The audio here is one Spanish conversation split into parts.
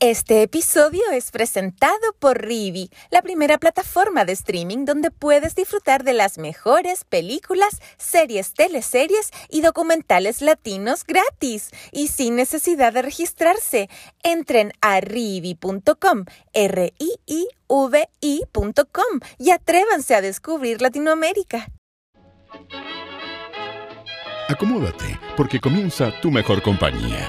Este episodio es presentado por Rivi, la primera plataforma de streaming donde puedes disfrutar de las mejores películas, series, teleseries y documentales latinos gratis y sin necesidad de registrarse. Entren a rivi.com, r i i v i.com y atrévanse a descubrir Latinoamérica. Acomódate, porque comienza tu mejor compañía.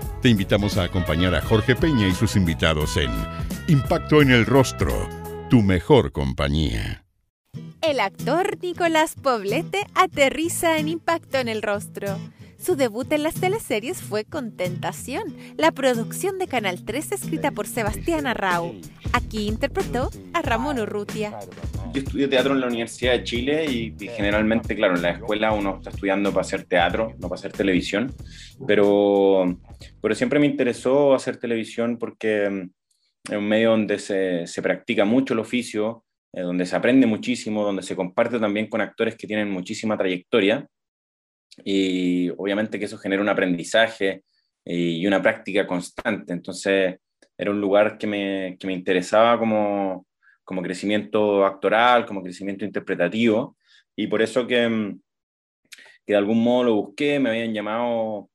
te invitamos a acompañar a Jorge Peña y sus invitados en Impacto en el Rostro, tu mejor compañía. El actor Nicolás Poblete aterriza en Impacto en el Rostro. Su debut en las teleseries fue con Tentación, la producción de Canal 3 escrita por Sebastián Arrau. Aquí interpretó a Ramón Urrutia. Yo estudié teatro en la Universidad de Chile y, generalmente, claro, en la escuela uno está estudiando para hacer teatro, no para hacer televisión, pero, pero siempre me interesó hacer televisión porque mm, es un medio donde se, se practica mucho el oficio, eh, donde se aprende muchísimo, donde se comparte también con actores que tienen muchísima trayectoria y obviamente que eso genera un aprendizaje y una práctica constante. Entonces era un lugar que me, que me interesaba como, como crecimiento actoral, como crecimiento interpretativo y por eso que, que de algún modo lo busqué, me habían llamado,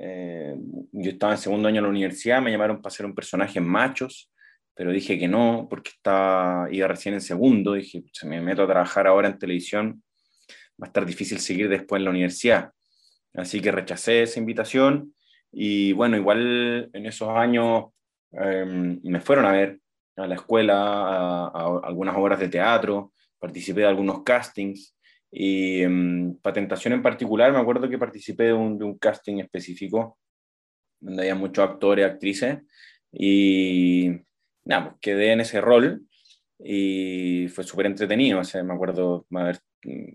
eh, yo estaba en segundo año en la universidad, me llamaron para ser un personaje en machos, pero dije que no, porque estaba, iba recién en segundo, dije, se me meto a trabajar ahora en televisión, va a estar difícil seguir después en la universidad. Así que rechacé esa invitación y bueno, igual en esos años em, me fueron a ver a la escuela, a, algunas obras de teatro, participé de algunos castings y um, para Tentación en particular me acuerdo que participé de un, de un casting específico donde había muchos actores, actrices y nada, pues quedé en ese rol y fue súper entretenido. O me acuerdo ver,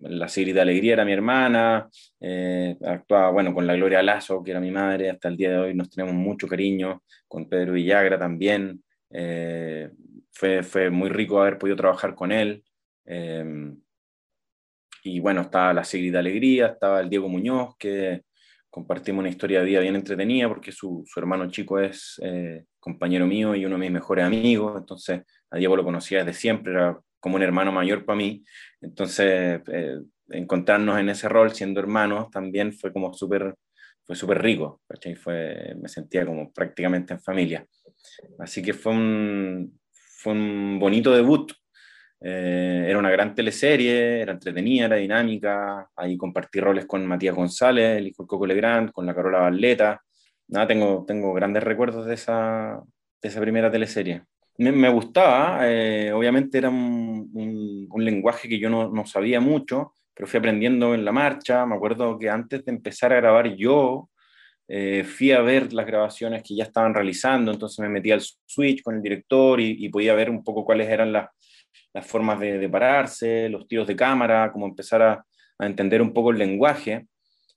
la serie de Alegría era mi hermana, eh, actuaba bueno, con la Gloria Lazo, que era mi madre, hasta el día de hoy nos tenemos mucho cariño, con Pedro Villagra también. Eh, fue, fue, muy rico haber podido trabajar con él. Eh, y bueno, estaba la de Alegría, estaba el Diego Muñoz, que compartimos una historia de vida bien entretenida porque su, su hermano chico es compañero mío y uno de mis mejores amigos, entonces a Diego lo conocía desde siempre, era como un hermano mayor para mí, entonces eh, encontrarnos en ese rol siendo hermanos también fue como súper fue súper rico, Fue, me sentía como prácticamente en familia. Así que fue un, fue un bonito debut. Eh, era una gran teleserie, era entretenida, era dinámica. Ahí compartí roles con Matías González, el hijo de Coco Legrand, con la Carola Valleta. Nada, tengo, tengo grandes recuerdos de esa, de esa primera teleserie me, gustaba, eh, obviamente era un, un, lenguaje que yo no, no, sabía mucho, pero fui aprendiendo en la marcha. Me acuerdo que antes de empezar a grabar yo, eh, fui a ver las grabaciones que ya estaban realizando, entonces me metí al switch con el director y, podía ver un poco cuáles eran las, las formas de, de, pararse, los tiros de cámara, cómo empezar a, entender un poco el lenguaje.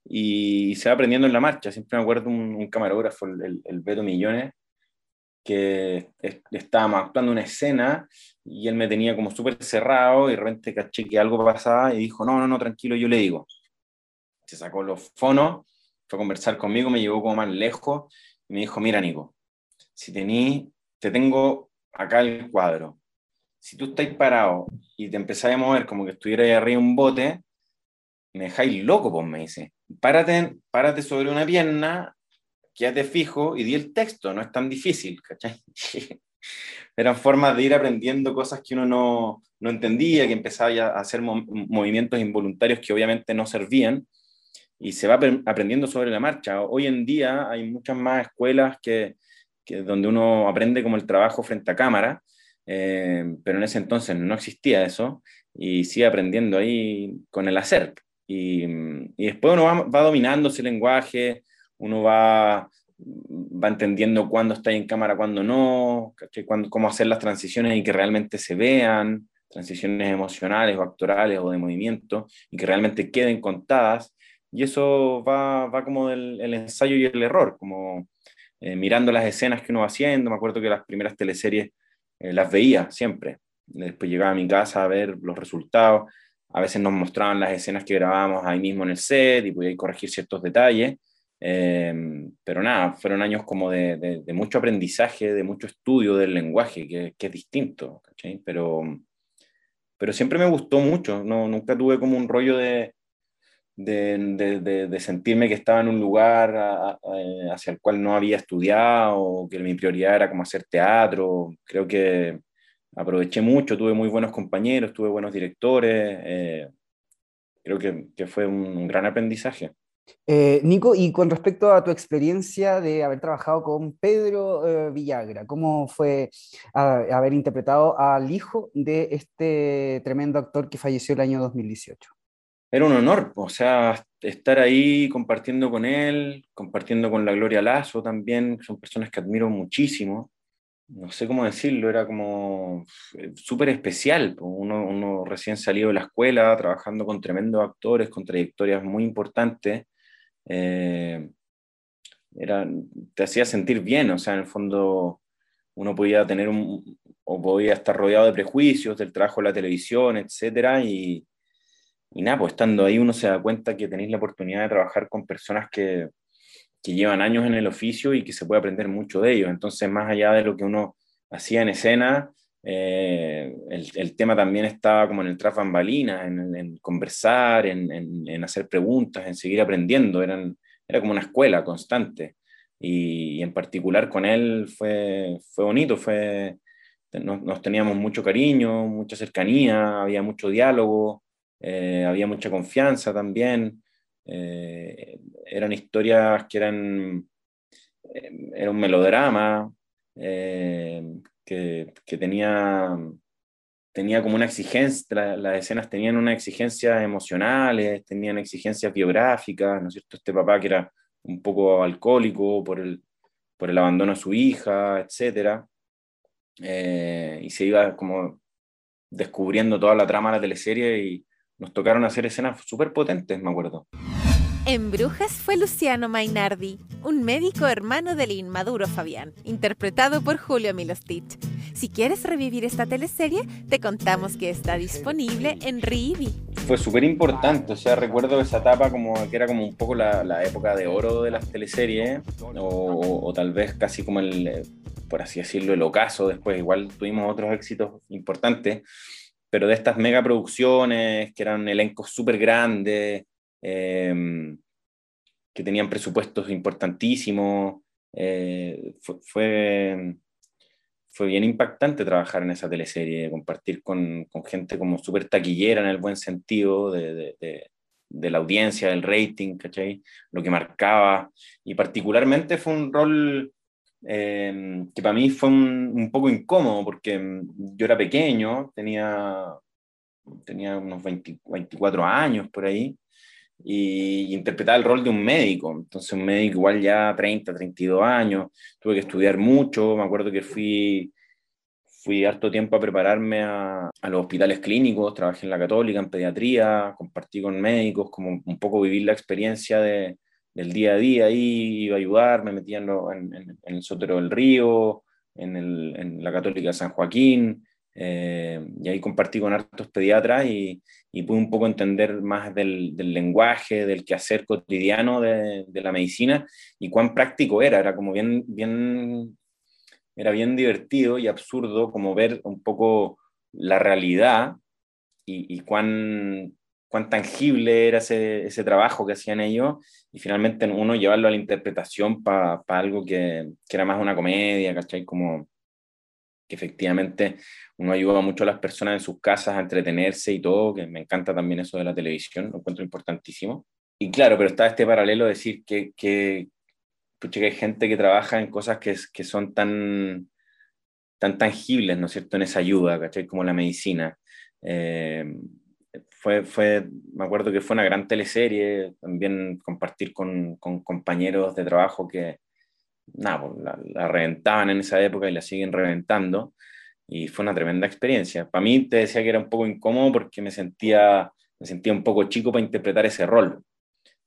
Y, se va aprendiendo en la marcha. Siempre me acuerdo un, un camarógrafo, el, el Beto Millones, que estábamos actuando una escena y él me tenía como súper cerrado y de repente caché que algo pasaba y dijo, no, no, no, tranquilo, yo le digo. Se sacó los fonos, fue a conversar conmigo, me llevó como más lejos y me dijo, mira, Nico, si tení, te tengo acá el cuadro. Si tú estás parado y te empezáis a mover como que estuviera ahí arriba un bote, me dejáis loco, pues me dice. Párate, párate sobre una pierna quédate fijo y di el texto, no es tan difícil, ¿cachai? Eran formas de ir aprendiendo cosas que uno no, no entendía, que empezaba a hacer movimientos involuntarios que obviamente no servían y se va aprendiendo sobre la marcha. Hoy en día hay muchas más escuelas que, que donde uno aprende como el trabajo frente a cámara, eh, pero en ese entonces no existía eso y sigue aprendiendo ahí con el hacer. Y, y después uno va, va dominando ese lenguaje, uno va, va entendiendo cuándo está en cámara, cuándo no, cómo hacer las transiciones y que realmente se vean. transiciones emocionales o actorales o de movimiento, y que realmente queden contadas. Y eso va, va como del el ensayo y el error, como eh, mirando las escenas que uno va haciendo. Me acuerdo que las primeras teleseries eh, las veía siempre. Después llegaba a mi casa a ver los resultados. A veces nos mostraban las escenas que grabábamos ahí mismo en el set y podía corregir ciertos detalles. Em, pero nada, fueron años como de, mucho aprendizaje, de mucho estudio del lenguaje, que, que es distinto, Pero, pero siempre me gustó mucho, no, nunca tuve como un rollo de, de, de, sentirme que estaba en un lugar eh, hacia el cual no había estudiado, que mi prioridad era como hacer teatro. Creo que aproveché mucho, tuve muy buenos compañeros, tuve buenos directores. Eh, creo que, que, fue un, gran aprendizaje. Eh, Nico, y con respecto a tu experiencia de haber trabajado con Pedro Villagra, ¿cómo fue haber interpretado al hijo de este tremendo actor que falleció el año 2018? Era un honor, o sea, estar ahí compartiendo con él, compartiendo con la Gloria Lazo también, son personas que admiro muchísimo. No sé cómo decirlo, era como eh, súper especial. Uno, uno, recién salido de la escuela, trabajando con tremendos actores, con trayectorias muy importantes. Eh, era, te hacía sentir bien, o sea, en el fondo uno podía tener un, o podía estar rodeado de prejuicios del trabajo de la televisión, etcétera, y, y nada, pues estando ahí uno se da cuenta que tenéis la oportunidad de trabajar con personas que, que llevan años en el oficio y que se puede aprender mucho de ellos. Entonces, más allá de lo que uno hacía en escena, eh, el, el, tema también estaba como en el tras bambalinas, en, en, conversar, en, en, hacer preguntas, en seguir aprendiendo. Eran, era como una escuela constante. Y, y en particular con él fue, fue bonito, fue, nos, nos, teníamos mucho cariño, mucha cercanía, había mucho diálogo. Eh, había mucha confianza también, eh, eran historias que eran, eh, era un melodrama que, que, tenía, tenía como una exigencia, las escenas tenían una exigencia emocionales, tenían exigencias biográficas, ¿no es cierto? Este papá que era un poco alcohólico por el, por el abandono a su hija, etc. y se iba como descubriendo toda la trama de la teleserie y, nos tocaron hacer escenas súper potentes, me acuerdo. En Brujas fue Luciano Mainardi, un médico hermano del inmaduro Fabián, interpretado por Julio Milostich. Si quieres revivir esta teleserie, te contamos que está disponible en Rivi. Fue súper importante, o sea, recuerdo esa etapa como que era como un poco la, la época de oro de las teleseries, o, o, tal vez casi como el, por así decirlo, el ocaso. Después igual tuvimos otros éxitos importantes pero de estas megaproducciones que eran elencos súper grandes, em, que tenían presupuestos importantísimos, eh, fue, fue, bien impactante trabajar en esa teleserie, compartir con, con gente como súper taquillera en el buen sentido de, de, de, la audiencia, del rating, ¿cachai? Lo que marcaba, y particularmente fue un rol Em, que para mí fue un, poco incómodo porque em, yo era pequeño, tenía, tenía unos 24 años por ahí, y, interpretaba el rol de un médico, entonces un médico igual ya 30, 32 años, tuve que estudiar mucho, me acuerdo que fui, fui harto tiempo a prepararme a, a los hospitales clínicos, trabajé en la católica, en pediatría, compartí con médicos, como un poco vivir la experiencia de del día a día ahí, iba a ayudar, me metía en, el Sotero del Río, en, el, en, la Católica de San Joaquín, eh, y ahí compartí con hartos pediatras y, y pude un poco entender más del, del lenguaje, del quehacer cotidiano de, de, la medicina y cuán práctico era, era como bien, bien, era bien divertido y absurdo como ver un poco la realidad y, y cuán cuán tangible era ese, ese, trabajo que hacían ellos y finalmente uno llevarlo a la interpretación para pa algo que, que, era más una comedia, ¿cachai? Como que efectivamente uno ayuda mucho a las personas en sus casas a entretenerse y todo, que me encanta también eso de la televisión, lo encuentro importantísimo. Y claro, pero está este paralelo de decir que, que, que hay gente que trabaja en cosas que, que son tan, tan tangibles, ¿no es cierto?, en esa ayuda, ¿cachai? Como la medicina. Eh, fue, fue, me acuerdo que fue una gran teleserie, también compartir con, con compañeros de trabajo que nada, pues, la, la, reventaban en esa época y la siguen reventando. y fue una tremenda experiencia. Para mí te decía que era un poco incómodo porque me sentía, me sentía un poco chico para interpretar ese rol.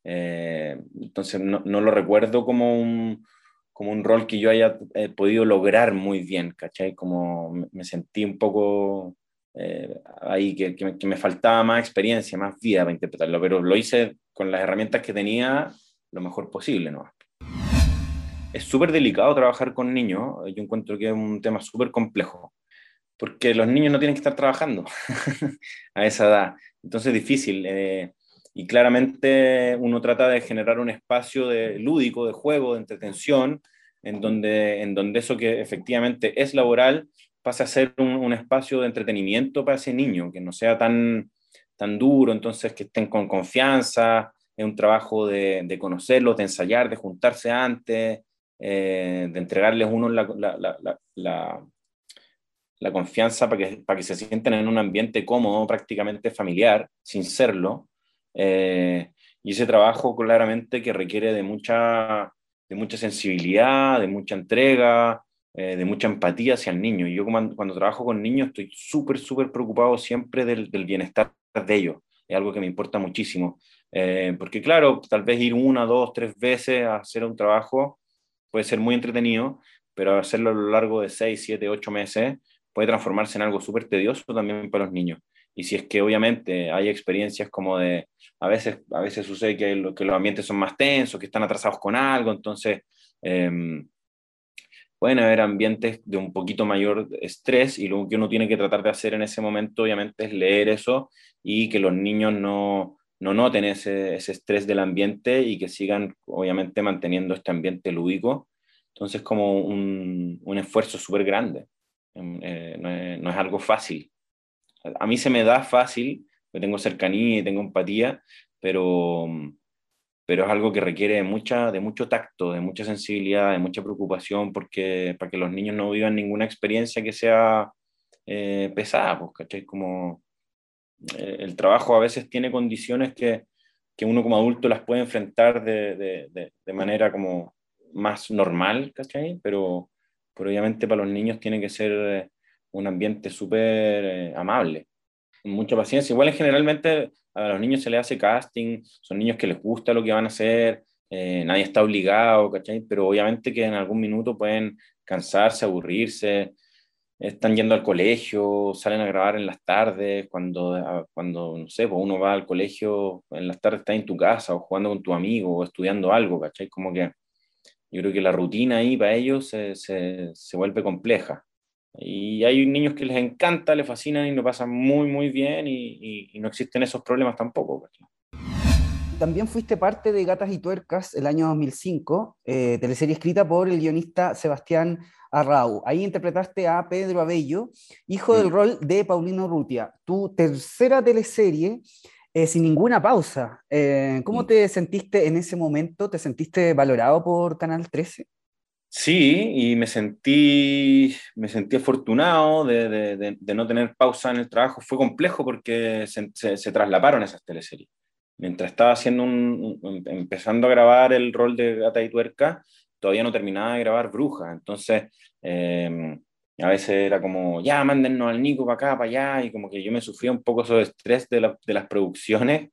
Eh, entonces no, no, lo recuerdo como un, como un rol que yo haya eh, podido lograr muy bien, ¿cachai? Como me sentí un poco eh, ahí que, me, faltaba más experiencia, más vida para interpretarlo, pero lo hice con las herramientas que tenía lo mejor posible, ¿no? Es súper delicado trabajar con niños, yo encuentro que es un tema súper complejo, porque los niños no tienen que estar trabajando a esa edad, entonces es difícil. Eh, y claramente uno trata de generar un espacio de, lúdico, de juego, de entretención, en donde, en donde eso que efectivamente es laboral pase a ser un, un, espacio de entretenimiento para ese niño, que no sea tan, tan duro, entonces que estén con confianza, es un trabajo de, de conocerlos, de ensayar, de juntarse antes, eh, de entregarles uno la, la, la, la, confianza para que, para que se sientan en un ambiente cómodo, prácticamente familiar, sin serlo. Eh, y ese trabajo claramente que requiere de mucha, de mucha sensibilidad, de mucha entrega, eh, de mucha empatía hacia el niño. Y yo cuando, cuando trabajo con niños estoy súper, súper preocupado siempre del, del, bienestar de ellos. Es algo que me importa muchísimo. Eh, porque claro, tal vez ir una, dos, tres veces a hacer un trabajo puede ser muy entretenido, pero hacerlo a lo largo de seis, siete, ocho meses puede transformarse en algo súper tedioso también para los niños. Y si es que obviamente hay experiencias como de, a veces, a veces sucede que, lo, que los ambientes son más tensos, que están atrasados con algo, entonces eh, pueden haber ambientes de un poquito mayor estrés y lo que uno tiene que tratar de hacer en ese momento obviamente es leer eso y que los niños no, no noten ese, ese estrés del ambiente y que sigan obviamente manteniendo este ambiente lúdico. Entonces como un, un esfuerzo súper grande, eh, no, es, no es algo fácil a mí se me da fácil, porque tengo cercanía y tengo empatía, pero, pero es algo que requiere mucha, de mucho tacto, de mucha sensibilidad, de mucha preocupación, porque para que los niños no vivan ninguna experiencia que sea eh, pesada, pues, ¿cachai? Como eh, el trabajo a veces tiene condiciones que, que, uno como adulto las puede enfrentar de, de, de manera como más normal, ¿cachai? Pero, pero obviamente para los niños tiene que ser un ambiente súper eh, amable, mucha paciencia. Igual generalmente a los niños se les hace casting, son niños que les gusta lo que van a hacer, eh, nadie está obligado, ¿cachai? Pero obviamente que en algún minuto pueden cansarse, aburrirse, están yendo al colegio, salen a grabar en las tardes, cuando, cuando no sé, pues uno va al colegio, en las tardes está en tu casa o jugando con tu amigo o estudiando algo, ¿cachai? Como que yo creo que la rutina ahí para ellos se, se, se vuelve compleja. Y hay niños que les encanta, les fascinan y lo pasan muy, muy bien y, y, y no existen esos problemas tampoco. También fuiste parte de Gatas y Tuercas el año 2005, eh, teleserie escrita por el guionista Sebastián Arrau. Ahí interpretaste a Pedro Abello, hijo sí. del rol de Paulino Rutia. Tu tercera teleserie eh, sin ninguna pausa. Eh, ¿Cómo sí. te sentiste en ese momento? ¿Te sentiste valorado por Canal 13? Sí, y me sentí, me sentí afortunado de, de, no tener pausa en el trabajo. Fue complejo porque se, se, se traslaparon esas teleseries. Mientras estaba haciendo un, empezando a grabar el rol de Gata y Tuerca, todavía no terminaba de grabar Bruja. Entonces, eh, a veces era como, ya, mándennos al Nico para acá, para allá, y como que yo me sufría un poco ese estrés de, la, de las producciones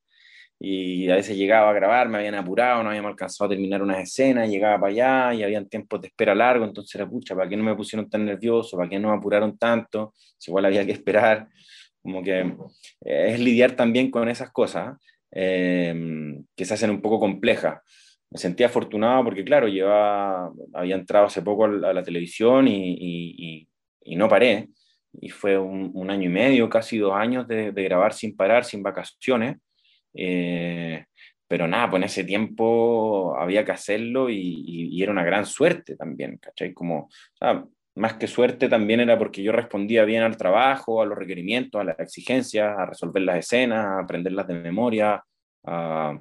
y a veces llegaba a grabar, me habían apurado, no habíamos alcanzado a terminar unas escenas, llegaba para allá y habían tiempos de espera largo, entonces era pucha, ¿para qué no me pusieron tan nervioso? ¿Para qué no me apuraron tanto? Si igual había que esperar, como que eh, es lidiar también con esas cosas eh, que se hacen un poco complejas. Me sentí afortunado porque, claro, llevaba, había entrado hace poco a la, televisión y, y, no paré, y fue un, año y medio, casi dos años de grabar sin parar, sin vacaciones. Eh, pero nada, pues en ese tiempo había que hacerlo y, era una gran suerte también, ¿cachai? Como, más que suerte también era porque yo respondía bien al trabajo, a los requerimientos, a las exigencias, a resolver las escenas, a aprenderlas de memoria, a,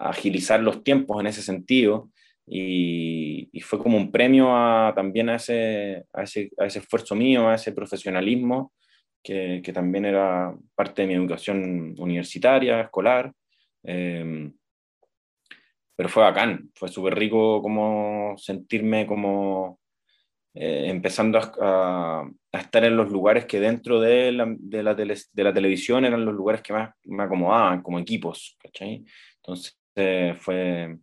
agilizar los tiempos en ese sentido. Y, fue como un premio a, también ese, a ese esfuerzo mío, a ese profesionalismo que, que, también era parte de mi educación universitaria, escolar. Eh, pero fue bacán, fue súper rico como sentirme como, eh, empezando a, estar en los lugares que dentro de la, de la, de la televisión eran los lugares que más me acomodaban como equipos, ¿cachai? Entonces fue,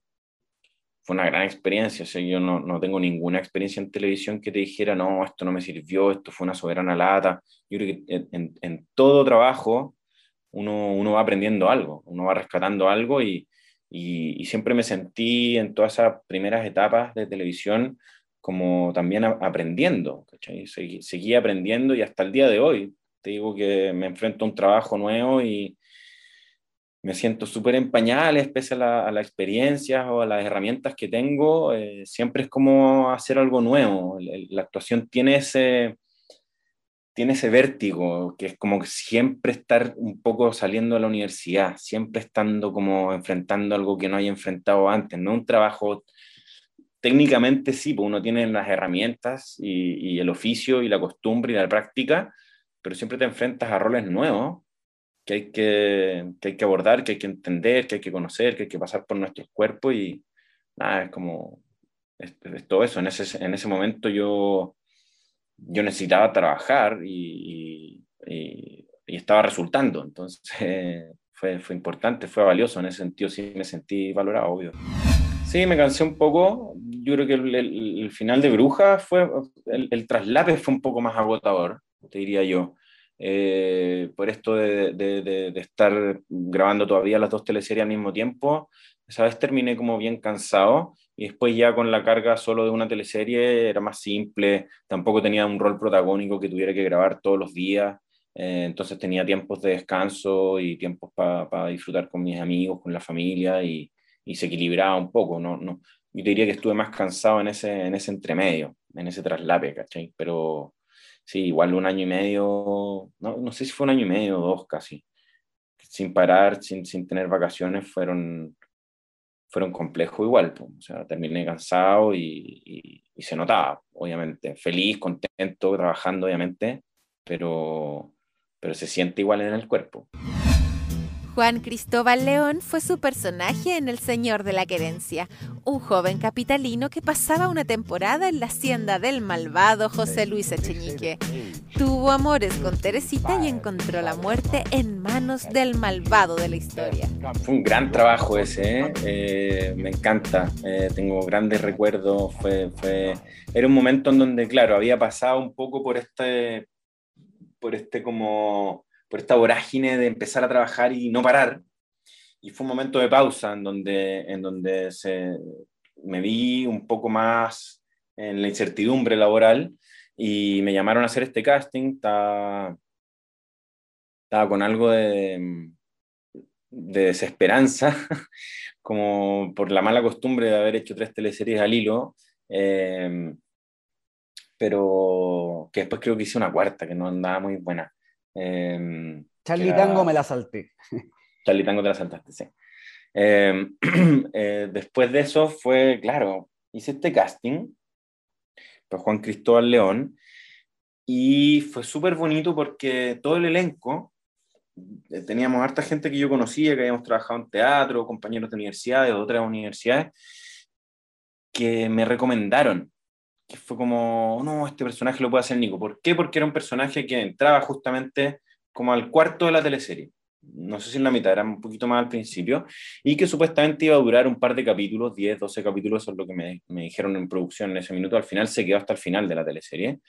fue una gran experiencia, o sea, yo no, no, tengo ninguna experiencia en televisión que te dijera, no, esto no me sirvió, esto fue una soberana lata. Yo creo que en, todo trabajo uno, uno, va aprendiendo algo, uno va rescatando algo y, y, y siempre me sentí en todas esas primeras etapas de televisión como también aprendiendo, Seguí, seguí, aprendiendo y hasta el día de hoy te digo que me enfrento a un trabajo nuevo y me siento súper en pañales pese a, la, a, las experiencias o a las herramientas que tengo, eh, siempre es como hacer algo nuevo, la actuación tiene ese, tiene ese vértigo, que es como siempre estar un poco saliendo de la universidad, siempre estando como enfrentando algo que no haya enfrentado antes, no un trabajo técnicamente sí, pues uno tiene las herramientas y, el oficio y la costumbre y la práctica, pero siempre te enfrentas a roles nuevos que hay que, hay que abordar, que hay que entender, que hay que conocer, que hay que pasar por nuestros cuerpos y nada, es como, todo eso. En ese, en ese momento yo, yo necesitaba trabajar y, y, estaba resultando, entonces fue, fue importante, fue valioso, en ese sentido sí me sentí valorado, obvio. Sí, me cansé un poco. Yo creo que el, final de Bruja fue, el, traslape fue un poco más agotador, te diría yo. Eh, por esto de, estar grabando todavía las dos teleseries al mismo tiempo, esa vez terminé como bien cansado y después ya con la carga solo de una teleserie era más simple, tampoco tenía un rol protagónico que tuviera que grabar todos los días, eh, entonces tenía tiempos de descanso y tiempos para disfrutar con mis amigos, con la familia y, y se equilibraba un poco. No, no, yo diría que estuve más cansado en ese, en ese entremedio, en ese traslape, ¿cachai? Pero sí, igual un año y medio, no, no sé si fue un año y medio o dos casi, sin parar, sin, sin tener vacaciones, fueron, fueron complejos igual. O sea, terminé cansado y, y, y, se notaba, obviamente. Feliz, contento, trabajando, obviamente, pero, pero se siente igual en el cuerpo. Juan Cristóbal León fue su personaje en El Señor de la Querencia, un joven capitalino que pasaba una temporada en la hacienda del malvado José Luis Echeñique. Tuvo amores con Teresita y encontró la muerte en manos del malvado de la historia. Fue un gran trabajo ese, ¿eh? Eh, me encanta, eh, tengo grandes recuerdos, fue, fue... era un momento en donde, claro, había pasado un poco por este, por este como por esta vorágine de empezar a trabajar y no parar. Y fue un momento de pausa en donde, en donde se, me vi un poco más en la incertidumbre laboral y me llamaron a hacer este casting. Estaba, con algo de, de desesperanza, como por la mala costumbre de haber hecho tres teleseries al hilo. Eh, pero que después creo que hice una cuarta, que no andaba muy buena. Eh, Charlie Tango me la salté. Charlie Tango te la saltaste, sí. Em, eh, después de eso fue, claro, hice este casting por Juan Cristóbal León y fue súper bonito porque todo el elenco, eh, teníamos harta gente que yo conocía, que habíamos trabajado en teatro, compañeros de universidades, de otras universidades, que me recomendaron que fue como, no, este personaje lo puede hacer Nico. ¿Por qué? Porque era un personaje que entraba justamente como al cuarto de la teleserie. No sé si en la mitad, era un poquito más al principio, y que supuestamente iba a durar un par de capítulos, 10, 12 capítulos, eso es lo que me, me dijeron en producción en ese minuto. Al final se quedó hasta el final de la teleserie.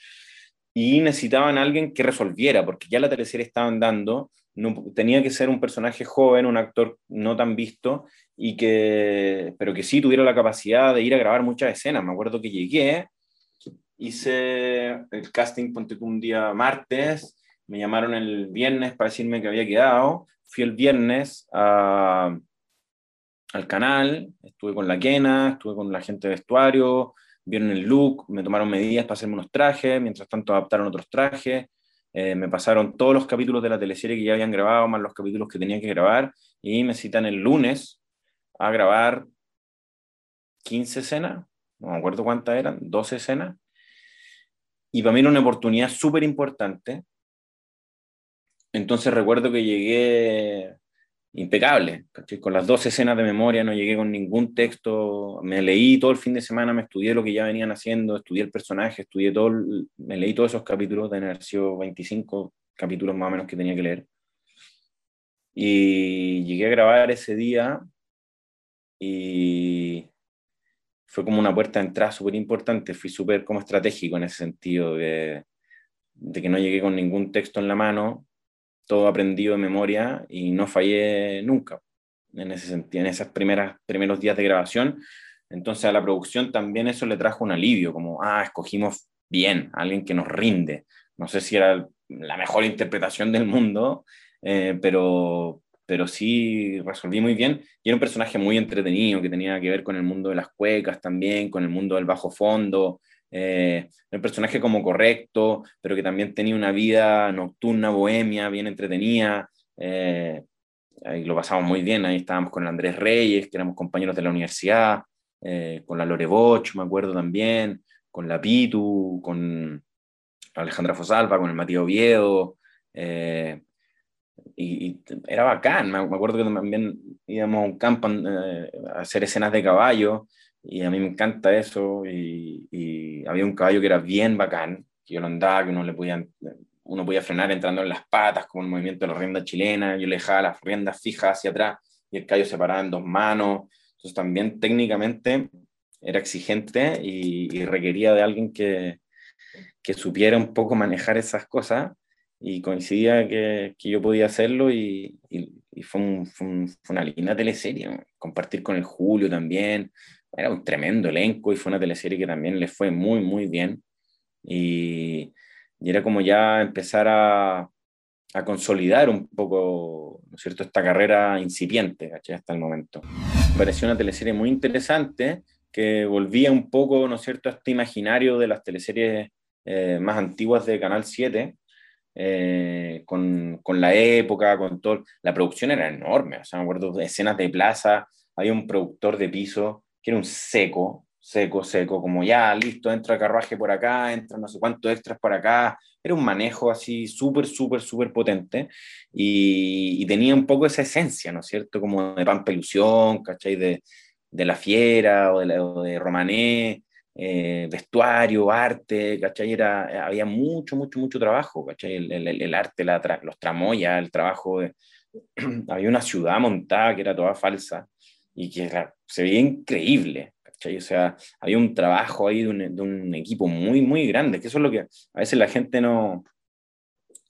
Y necesitaban a alguien que resolviera, porque ya la teleserie estaban dando, no, tenía que ser un personaje joven, un actor no tan visto, y que, pero que sí tuviera la capacidad de ir a grabar muchas escenas. Me acuerdo que llegué hice el casting, ponte un día martes, me llamaron el viernes para decirme que había quedado, fui el viernes al canal, estuve con la Kena, estuve con la gente de vestuario, vieron el look, me tomaron medidas para hacerme unos trajes, mientras tanto adaptaron otros trajes, eh, me pasaron todos los capítulos de la teleserie que ya habían grabado, más los capítulos que tenía que grabar, y me citan el lunes a grabar 15 escenas, no me acuerdo cuántas eran, 12 escenas, y para mí era una oportunidad súper importante. Entonces recuerdo que llegué impecable. Con las dos escenas de memoria no llegué con ningún texto, me leí todo el fin de semana, me estudié lo que ya venían haciendo, estudié el personaje, estudié todo, me leí todos esos capítulos, de haber 25 capítulos más o menos que tenía que leer. Y llegué a grabar ese día y fue como una puerta de entrada súper importante, fui súper como estratégico en ese sentido de, que no llegué con ningún texto en la mano, todo aprendido de memoria y no fallé nunca en ese sentido, en esos primeros días de grabación. Entonces a la producción también eso le trajo un alivio, como, ah, escogimos bien, alguien que nos rinde. No sé si era la mejor interpretación del mundo, eh, pero, pero sí resolví muy bien. Y era un personaje muy entretenido que tenía que ver con el mundo de las cuecas también, con el mundo del bajo fondo, eh, un personaje como correcto, pero que también tenía una vida nocturna, bohemia, bien entretenida. Eh, ahí lo pasamos muy bien, ahí estábamos con Andrés Reyes, que éramos compañeros de la universidad, eh, con la Lore Boch, me acuerdo también, con la Pitu, con Alejandra Fosalva, con el Matías Oviedo. Y, era bacán, me, acuerdo que también íbamos a un campo a hacer escenas de caballo y a mí me encanta eso, y, había un caballo que era bien bacán, que yo lo andaba, que uno le podía, uno podía frenar entrando en las patas, como el movimiento de la rienda chilena, yo le dejaba las riendas fijas hacia atrás, y el caballo se paraba en dos manos, entonces también técnicamente era exigente y, requería de alguien que, que, supiera un poco manejar esas cosas, y coincidía que, que yo podía hacerlo, y, y fue, fue, una linda teleserie, compartir con el Julio también, era un tremendo elenco y fue una teleserie que también le fue muy, muy bien. Y, y era como ya empezar a, a, consolidar un poco, ¿no es cierto?, esta carrera incipiente, ¿cachai? Hasta el momento. Me pareció una teleserie muy interesante que volvía un poco, ¿no es cierto?, a este imaginario de las teleseries eh, más antiguas de Canal 7, eh, con, con, la época, con todo. La producción era enorme, o sea, me acuerdo de escenas de plaza, había un productor de piso que era un seco, seco, seco, como ya, listo, entra el carruaje por acá, entra no sé cuántos extras por acá. Era un manejo así súper, súper, súper potente y, tenía un poco esa esencia, ¿no es cierto? Como de Pampelusión, ¿cachai? De, de La Fiera o de, de Romané, eh, vestuario, arte, ¿cachai? Era, había mucho, mucho, mucho trabajo, ¿cachai? El, el, el arte, la los tramoyas, el trabajo. había una ciudad montada que era toda falsa y que se veía increíble. ¿cachai? O sea, había un trabajo ahí de un, de un, equipo muy, muy grande, que eso es lo que a veces la gente no,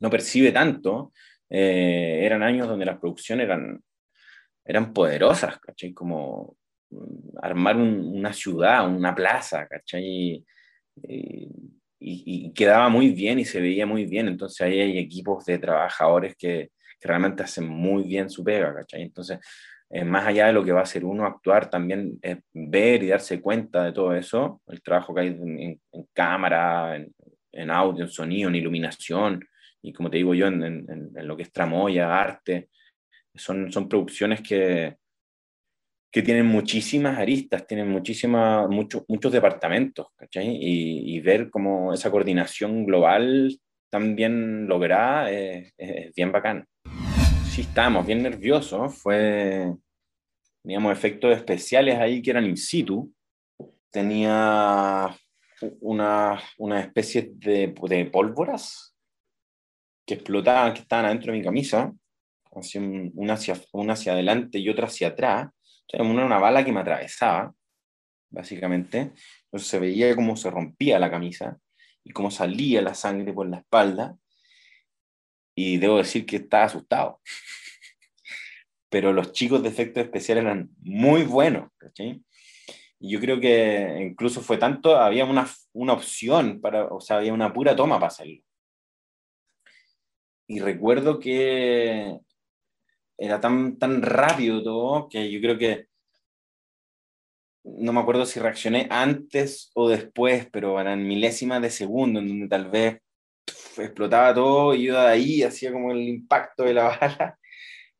no percibe tanto. Eh, eran años donde las producciones eran, eran poderosas, ¿cachai? Como armar una ciudad, una plaza, ¿cachai? Y, quedaba muy bien y se veía muy bien. Entonces ahí hay equipos de trabajadores que, que realmente hacen muy bien su pega, ¿cachai? Entonces eh, más allá de lo que va a hacer uno actuar, también es ver y darse cuenta de todo eso, el trabajo que hay en, cámara, en, audio, en sonido, en iluminación, y como te digo yo, en, lo que es tramoya, arte, son, son producciones que, que tienen muchísimas aristas, tienen muchísimas, muchos muchos departamentos, ¿cachai? Y, ver cómo esa coordinación global también lograda es, es bien bacán. Sí estábamos bien nerviosos, fue, teníamos efectos especiales ahí que eran in situ, tenía una, una especie de, de, pólvoras que explotaban, que estaban adentro de mi camisa, así una hacia, una hacia adelante y otra hacia atrás, una bala que me atravesaba, básicamente, entonces se veía cómo se rompía la camisa y cómo salía la sangre por la espalda, y debo decir que estaba asustado. Pero los chicos de efectos especiales eran muy buenos. Y yo creo que incluso fue tanto, había una, una opción, para, o sea, había una pura toma para hacerlo. Y recuerdo que era tan, tan rápido todo que yo creo que no me acuerdo si reaccioné antes o después, pero eran milésimas de segundo, en donde tal vez explotaba todo y yo de ahí hacía como el impacto de la bala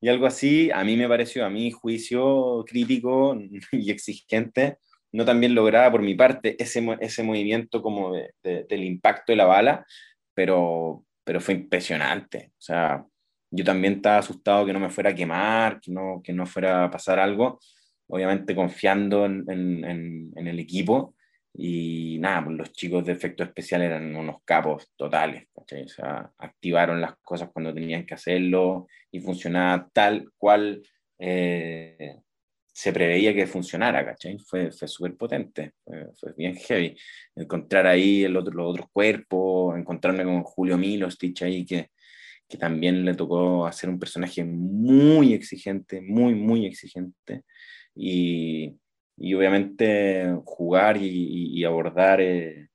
y algo así, a mí me pareció, a mi juicio crítico y exigente, no también lograba por mi parte ese, ese movimiento como del impacto de la bala, pero, pero fue impresionante. O sea, yo también estaba asustado que no me fuera a quemar, que no, que no fuera a pasar algo, obviamente confiando en, en, en el equipo. Y nada, pues los chicos de efectos especiales eran unos capos totales, ¿cachai? O sea, activaron las cosas cuando tenían que hacerlo y funcionaba tal cual eh, se preveía que funcionara, ¿cachai? Fue, fue súper potente, fue, bien heavy. Encontrar ahí el otro, los otros cuerpos, encontrarme con Julio Milo, Stitch ahí, que, que también le tocó hacer un personaje muy exigente, muy, muy exigente. Y, y obviamente jugar y, abordar, eh,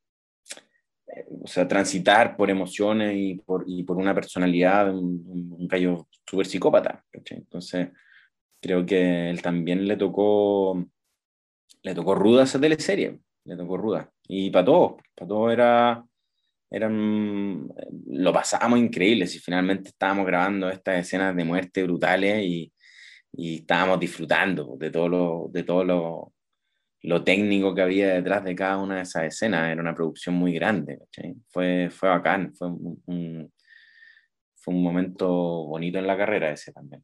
eh, o sea, transitar por emociones y por, y por una personalidad, un, un gallo súper psicópata. Entonces, creo que él también le tocó, le tocó ruda esa teleserie, le tocó ruda. Y para todos, para todos era, eran, lo pasábamos increíble, si finalmente estábamos grabando estas escenas de muerte brutales y, y estábamos disfrutando de todo lo, de todo lo, lo, técnico que había detrás de cada una de esas escenas. Era una producción muy grande, Fue, fue bacán, fue un, fue un momento bonito en la carrera ese también.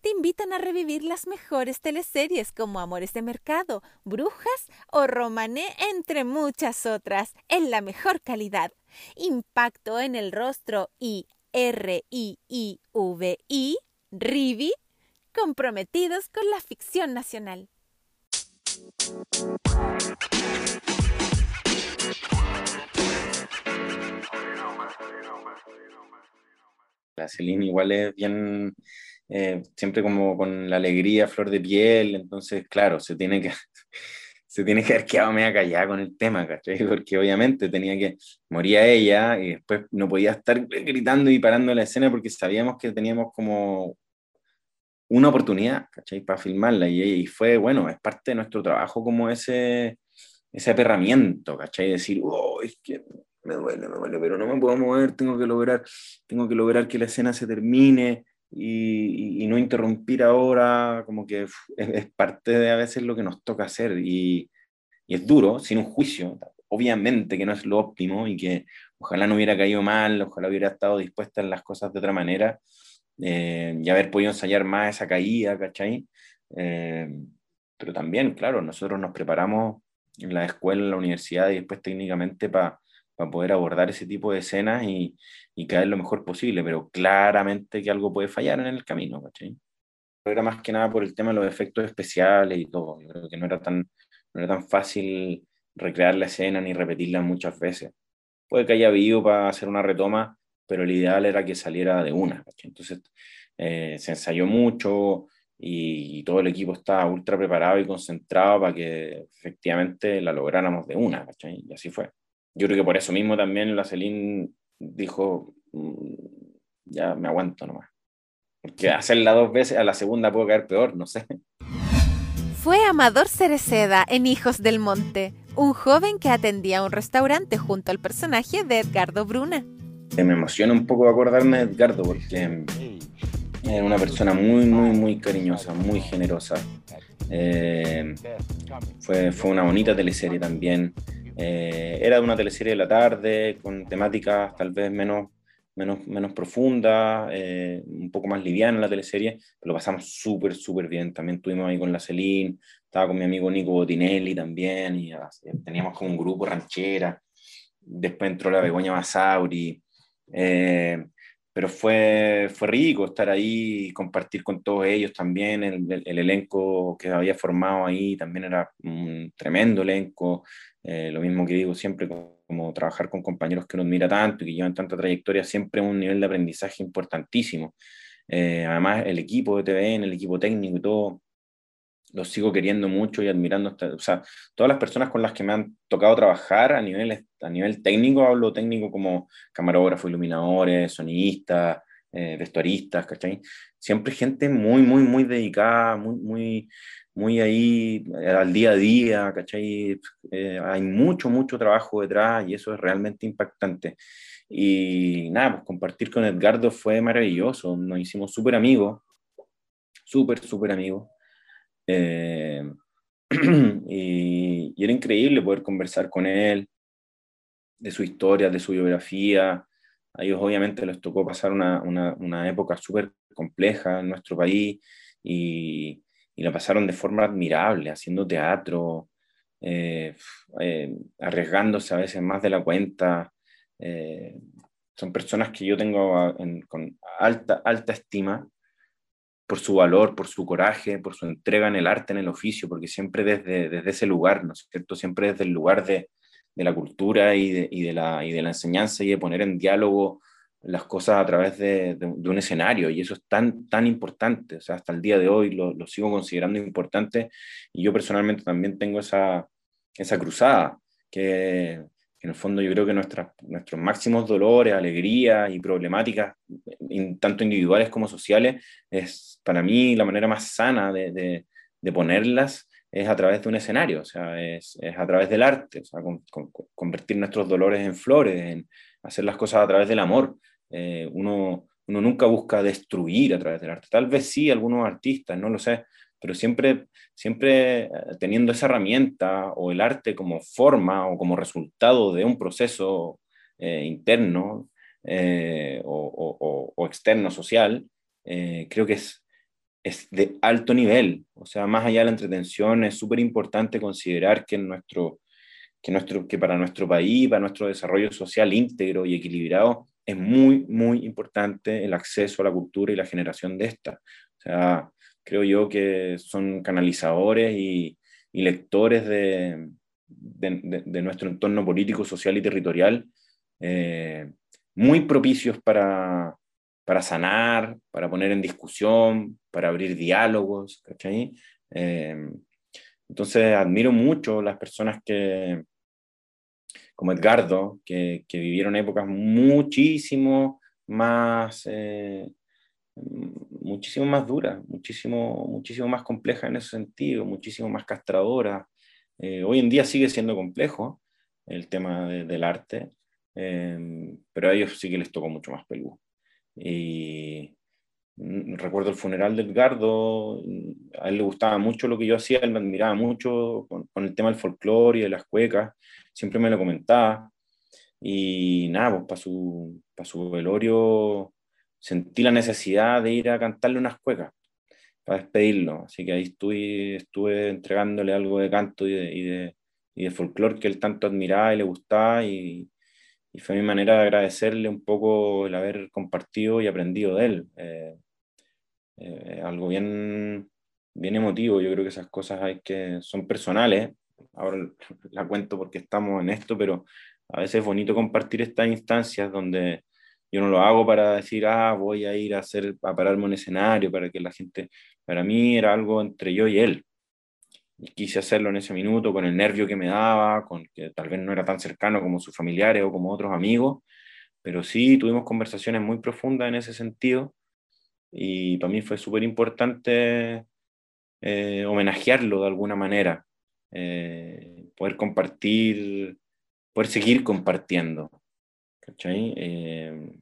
te invitan a revivir las mejores teleseries como Amores de Mercado, Brujas o Romané, entre muchas otras, en la mejor calidad. Impacto en el rostro y R-I-I-V-I, Rivi, comprometidos con la ficción nacional. La Celine igual es bien, eh, siempre como con la alegría, flor de piel, entonces, claro, se tiene que, se tiene que haber quedado media callada con el tema, ¿cachai? Porque obviamente tenía que, moría ella y después no podía estar gritando y parando la escena porque sabíamos que teníamos como una oportunidad, ¿cachai? Para filmarla y, fue, bueno, es parte de nuestro trabajo como ese, ese aperramiento, ¿cachai? Decir, oh, es que me duele, me duele, pero no me puedo mover, tengo que lograr, tengo que, lograr que la escena se termine y, y, no interrumpir ahora, como que es, parte de a veces lo que nos toca hacer y, y, es duro, sin un juicio, obviamente que no es lo óptimo y que ojalá no hubiera caído mal, ojalá hubiera estado dispuesta en las cosas de otra manera eh, y haber podido ensayar más esa caída, ¿cachai? Eh, pero también, claro, nosotros nos preparamos en la escuela, en la universidad y después técnicamente para para poder abordar ese tipo de escenas y, y, caer lo mejor posible, pero claramente que algo puede fallar en el camino, ¿cachai? Era más que nada por el tema de los efectos especiales y todo, yo creo que no era tan, no era tan fácil recrear la escena ni repetirla muchas veces. Puede que haya habido para hacer una retoma, pero el ideal era que saliera de una, ¿cachai? Entonces eh, se ensayó mucho, y, todo el equipo estaba ultra preparado y concentrado para que efectivamente la lográramos de una, ¿cachai? Y así fue yo creo que por eso mismo también la Celine dijo, mm, ya me aguanto nomás. Porque hacerla dos veces, a la segunda puedo caer peor, no sé. Fue Amador Cereceda en Hijos del Monte, un joven que atendía un restaurante junto al personaje de Edgardo Bruna. Me emociona un poco acordarme de Edgardo porque era una persona muy, muy, muy cariñosa, muy generosa. Eh, fue, fue una bonita teleserie también. Eh, era una teleserie de la tarde, con temáticas tal vez menos, menos, menos profundas, eh, un poco más liviana la teleserie, pero lo pasamos súper, súper bien. También estuvimos ahí con la Celine, estaba con mi amigo Nico Botinelli también, y ah, teníamos como un grupo ranchera. Después entró la Begoña Masauri. Eh, pero fue, fue rico estar ahí y compartir con todos ellos también. El, el, elenco que había formado ahí también era un tremendo elenco. Eh, lo mismo que digo siempre, como, trabajar con compañeros que uno admira tanto y que llevan tanta trayectoria, siempre un nivel de aprendizaje importantísimo. Eh, además, el equipo de TVN, el equipo técnico y todo, los sigo queriendo mucho y admirando. O sea, todas las personas con las que me han tocado trabajar a nivel, a nivel técnico, hablo técnico como camarógrafo, iluminadores, sonidistas, eh, vestuaristas, ¿cachai? Siempre gente muy, muy, muy dedicada, muy, muy, muy ahí eh, al día a día, ¿cachai? Eh, hay mucho, mucho trabajo detrás y eso es realmente impactante. Y nada, pues compartir con Edgardo fue maravilloso, nos hicimos súper amigos, súper, súper amigos. Eh, y, era increíble poder conversar con él de su historia, de su biografía. A ellos obviamente les tocó pasar una, una, una época súper compleja en nuestro país y, y, la pasaron de forma admirable, haciendo teatro, eh, eh, arriesgándose a veces más de la cuenta. son personas que yo tengo con alta, alta estima por su valor, por su coraje, por su entrega en el arte, en el oficio, porque siempre desde, desde ese lugar, ¿no es cierto? Siempre desde el lugar de, de la cultura y de, y de, la, y de la enseñanza y de poner en diálogo las cosas a través de, de, un escenario y eso es tan, tan importante, o sea, hasta el día de hoy lo, lo, sigo considerando importante y yo personalmente también tengo esa, esa cruzada, que en el fondo yo creo que nuestras, nuestros máximos dolores, alegrías y problemáticas, tanto individuales como sociales, es para mí la manera más sana de, de, ponerlas es a través de un escenario, o sea, es, es a través del arte, o sea, convertir nuestros dolores en flores, en hacer las cosas a través del amor. Eh, uno, uno nunca busca destruir a través del arte, tal vez sí algunos artistas, no lo sé, pero siempre, siempre eh, teniendo esa herramienta o el arte como forma o como resultado de un proceso eh, interno eh, o, o, externo social, creo que es, es de alto nivel. O sea, más allá de la entretención, es súper importante considerar que, nuestro, que, nuestro, que para nuestro país, para nuestro desarrollo social íntegro y equilibrado, es muy, muy importante el acceso a la cultura y la generación de esta. O sea, creo yo que son canalizadores y, lectores de, de, nuestro entorno político, social y territorial, eh, muy propicios para, para sanar, para poner en discusión, para abrir diálogos, ¿cachai? Eh, entonces admiro mucho las personas que, como Edgardo, que, vivieron épocas muchísimo más eh, muchísimo más dura, muchísimo, muchísimo más compleja en ese sentido, muchísimo más castradora. Eh, hoy en día sigue siendo complejo el tema del arte, em, pero a ellos sí que les tocó mucho más peludo. Y recuerdo el funeral de Edgardo, a él le gustaba mucho lo que yo hacía, él me admiraba mucho con, con el tema del folclore y de las cuecas, siempre me lo comentaba. Y nada, pues para su, para su velorio sentí la necesidad de ir a cantarle unas cuecas para despedirlo. Así que ahí estuve, estuve entregándole algo de canto y de, y de, y de folclore que él tanto admiraba y le gustaba y, y, fue mi manera de agradecerle un poco el haber compartido y aprendido de él. Eh, eh, algo bien, bien emotivo, yo creo que esas cosas hay que, son personales, ahora la cuento porque estamos en esto, pero a veces es bonito compartir estas instancias donde yo no lo hago para decir, ah, voy a ir a, hacer, a pararme un escenario para que la gente, para mí era algo entre yo y él. Quise hacerlo en ese minuto con el nervio que me daba, con que tal vez no era tan cercano como sus familiares o como otros amigos, pero sí tuvimos conversaciones muy profundas en ese sentido y para mí fue súper importante eh, homenajearlo de alguna manera, eh, poder compartir, poder seguir compartiendo. ¿cachai? Eh,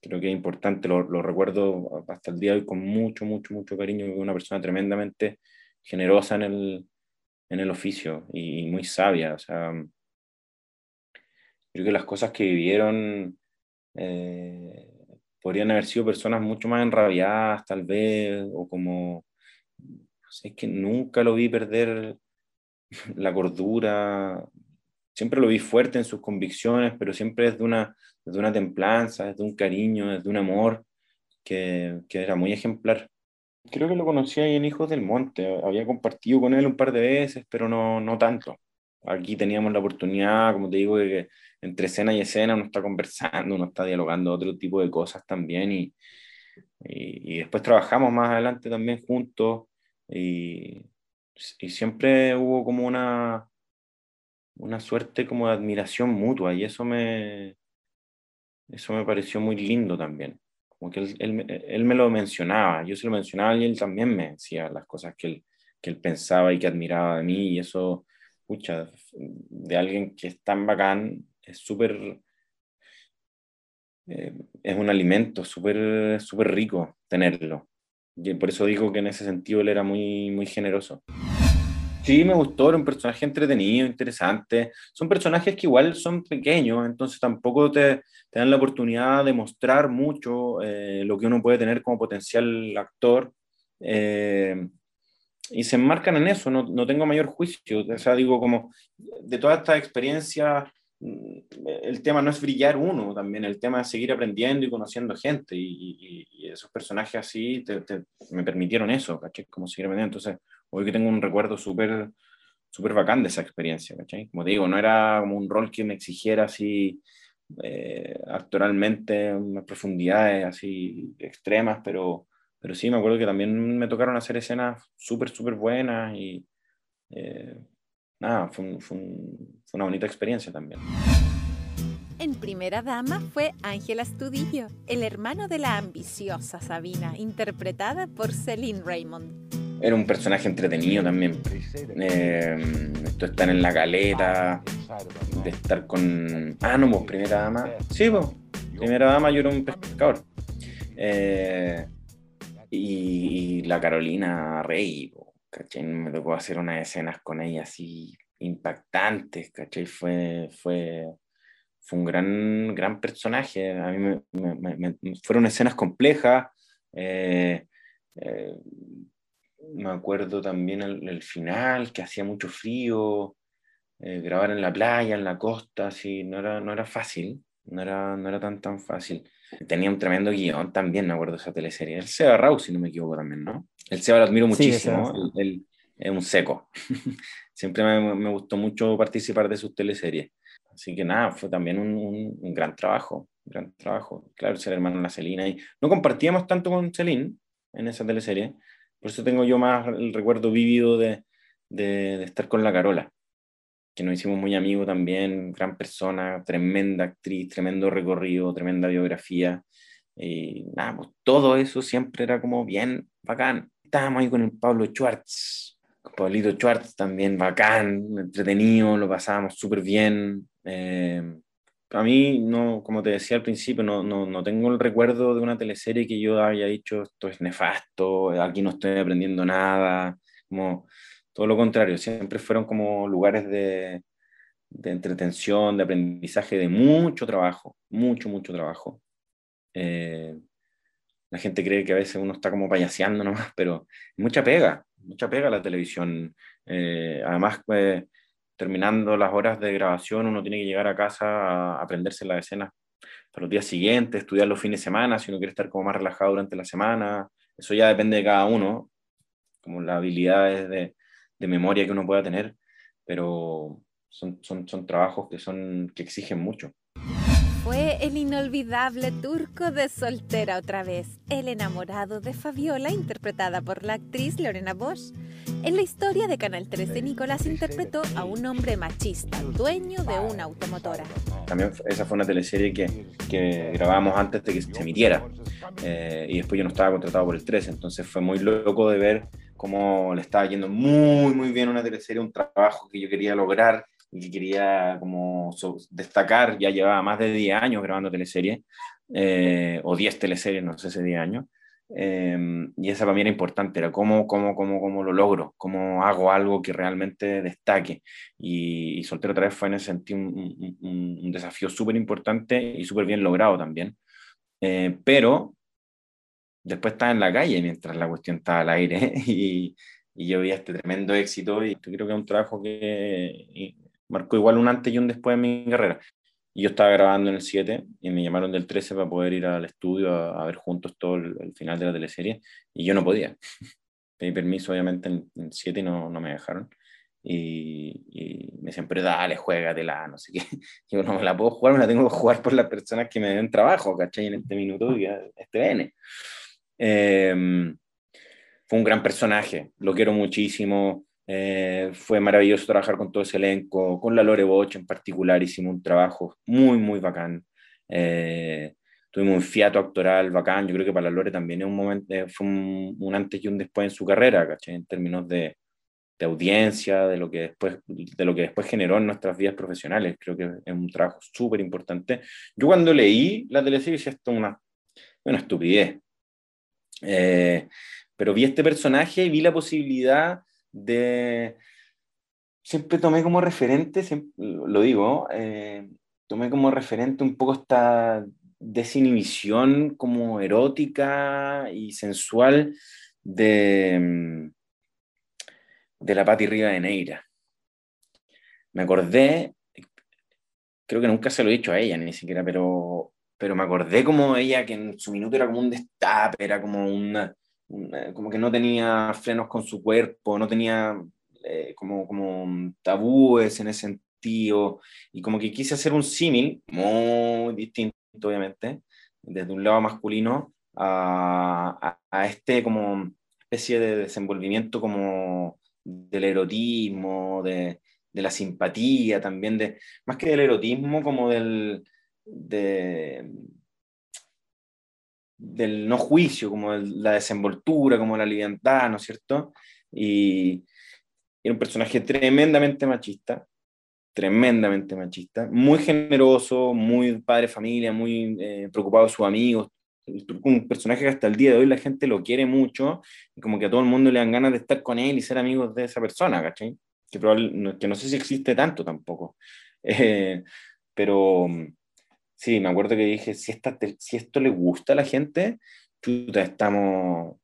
creo que es importante, lo, lo, recuerdo hasta el día de hoy con mucho, mucho, mucho cariño, una persona tremendamente generosa en el, en el oficio y, muy sabia. O sea, creo que las cosas que vivieron eh, podrían haber sido personas mucho más enrabiadas, tal vez, o como, es que nunca lo vi perder la cordura, siempre lo vi fuerte en sus convicciones, pero siempre desde una, una templanza, desde un cariño, desde un amor que, que, era muy ejemplar. Creo que lo conocí ahí en Hijos del Monte, había compartido con él un par de veces, pero no, no tanto. Aquí teníamos la oportunidad, como te digo, de que entre escena y escena uno está conversando, uno está dialogando otro tipo de cosas también y, y, y después trabajamos más adelante también juntos y, y siempre hubo como una, una suerte como de admiración mutua y eso me, eso me pareció muy lindo también. Como que él, él, me lo mencionaba, yo se lo mencionaba y él también me decía las cosas que él, que él pensaba y que admiraba de mí y eso, pucha, de alguien que es tan bacán, es súper, eh, es un alimento súper súper rico tenerlo. Y por eso digo que en ese sentido él era muy, muy generoso. Sí, me gustó, era un personaje entretenido, interesante. Son personajes que igual son pequeños, entonces tampoco te, te dan la oportunidad de mostrar mucho eh, lo que uno puede tener como potencial actor. Eh, y se enmarcan en eso, no, no, tengo mayor juicio. O sea, digo, como de toda esta experiencia, mm, el tema no es brillar uno también, el tema es seguir aprendiendo y conociendo gente. Y, y, esos personajes así te, me permitieron eso, ¿caché? Como seguir aprendiendo. Entonces, hoy que tengo un recuerdo súper súper bacán de esa experiencia, ¿cachai? Como digo, no era como un rol que me exigiera así eh, actoralmente unas profundidades así extremas, pero, pero sí, me acuerdo que también me tocaron hacer escenas súper, súper buenas y eh, nada, fue, una bonita experiencia también. En primera dama fue Ángela Astudillo, el hermano de la ambiciosa Sabina, interpretada por Celine Raymond era un personaje entretenido también. Eh, esto estar en la caleta, de estar con. Ah, no, pues primera dama. Sí, pues. Primera dama yo era un pescador. Eh, y, la Carolina Rey, ¿cachai? Me tocó hacer unas escenas con ella así impactantes, ¿cachai? Fue, fue, fue un gran, gran personaje. A mí me, fueron escenas complejas. Eh, me acuerdo también el, final, que hacía mucho frío, eh, grabar en la playa, en la costa, así, no era, no era fácil, no era, no era tan, tan fácil. Tenía un tremendo guion también, me acuerdo de esa teleserie. El Seba Rau, si no me equivoco también, ¿no? El Seba lo admiro muchísimo, es un seco. Siempre me, me, gustó mucho participar de sus teleseries. Así que nada, fue también un, un, gran trabajo, gran trabajo. Claro, ser hermano de la Celina. Y no compartíamos tanto con Celine en esa teleserie, por eso tengo yo más el recuerdo vívido de, de, estar con la Carola, que nos hicimos muy amigos también, gran persona, tremenda actriz, tremendo recorrido, tremenda biografía. Y nada, pues todo eso siempre era como bien bacán. Estábamos ahí con el Pablo Schwartz, con Pablito Schwartz también bacán, entretenido, lo pasábamos súper bien. Eh, a mí, no, como te decía al principio, no, no, no, tengo el recuerdo de una teleserie que yo haya dicho esto es nefasto, aquí no estoy aprendiendo nada, como todo lo contrario, siempre fueron como lugares de, de entretención, de aprendizaje, de mucho trabajo, mucho, mucho trabajo. Eh, la gente cree que a veces uno está como payaseando nomás, pero mucha pega, mucha pega la televisión. Eh, además, pues, terminando las horas de grabación, uno tiene que llegar a casa a aprenderse la escena para los días siguientes, estudiar los fines de semana, si uno quiere estar como más relajado durante la semana. Eso ya depende de cada uno, como las habilidades de, memoria que uno pueda tener, pero son, son, son trabajos que, son, que exigen mucho. Fue el inolvidable turco de Soltera otra vez, el enamorado de Fabiola, interpretada por la actriz Lorena Bosch. En la historia de Canal 13, Nicolás interpretó a un hombre machista, dueño de una automotora. También esa fue una teleserie que, que grabamos antes de que se emitiera. Eh, y después yo no estaba contratado por el 13, entonces fue muy loco de ver cómo le estaba yendo muy, muy bien una teleserie, un trabajo que yo quería lograr y que quería como destacar. Ya llevaba más de 10 años grabando teleseries, eh, o 10 teleseries, no sé si 10 años. Em, y esa para mí era importante, era cómo, cómo, cómo, cómo lo logro, cómo hago algo que realmente destaque. Y, Soltero otra vez fue en ese sentido un, un, desafío súper importante y súper bien logrado también. Eh, pero después estaba en la calle mientras la cuestión estaba al aire y, y yo vi este tremendo éxito y creo que es un trabajo que marcó igual un antes y un después en mi carrera. Y yo estaba grabando en el 7 y me llamaron del 13 para poder ir al estudio a, ver juntos todo el, final de la teleserie y yo no podía. Pedí permiso obviamente en, el 7 y no, no, me dejaron. Y, y, me decían, pero dale, juégatela, no sé qué. Y yo no me la puedo jugar, me la tengo que jugar por las personas que me den trabajo, ¿cachai? En este minuto y este viene. Eh, fue un gran personaje, lo quiero muchísimo. Eh, fue maravilloso trabajar con todo ese elenco, con la Lore Boch en particular, hicimos un trabajo muy, muy bacán. Eh, tuvimos un fiato actoral bacán, yo creo que para la Lore también es un momento, eh, fue un, antes y un después en su carrera. En términos de, de, audiencia, de lo, que después, de lo que después generó en nuestras vidas profesionales, creo que es un trabajo súper importante. Yo cuando leí la teleserie decía esto es una, una estupidez, pero vi este personaje y vi la posibilidad de... Siempre tomé como referente, lo digo, eh, tomé como referente un poco esta desinhibición como erótica y sensual de, mm, de la Patti Riva de Neira. Me acordé, creo que nunca se lo he dicho a ella ni siquiera, pero, pero me acordé como ella que en su minuto era como un destape, era como una, como que no tenía frenos con su cuerpo, no tenía eh, como, como tabúes en ese sentido, y como que quise hacer un símil muy distinto, obviamente, desde un lado masculino a, a, este como especie de desenvolvimiento como del erotismo, de, de, la simpatía también, de, más que del erotismo, como del, de, del no juicio, como la desenvoltura, como la libertad, ¿no es cierto? Y era un personaje tremendamente machista, tremendamente machista, muy generoso, muy padre familia, muy eh, preocupado de sus amigos, un personaje que hasta el día de hoy la gente lo quiere mucho y como que a todo el mundo le dan ganas de estar con él y ser amigos de esa persona, ¿cachai? Que, que no sé si existe tanto tampoco. Eh, pero Sí, me acuerdo que dije, si, esta, si esto le gusta a la gente, chuta, estamos,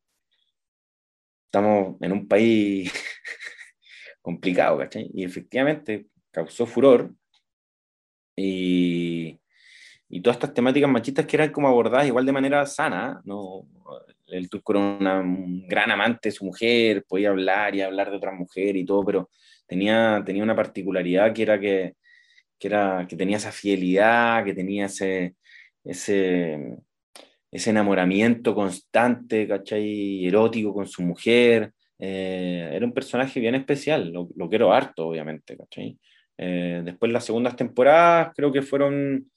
estamos en un país complicado, ¿cachai? Y efectivamente causó furor y, y, todas estas temáticas machistas que eran como abordadas igual de manera sana, ¿no? El turco era un gran amante de su mujer, podía hablar y hablar de otra mujer y todo, pero tenía, tenía una particularidad que era que que, era, que tenía esa fidelidad, que tenía ese, ese, enamoramiento constante, ¿cachai? Erótico con su mujer. Eh, era un personaje bien especial, lo, lo quiero harto, obviamente, ¿cachai? Eh, después las segundas temporadas creo que fueron,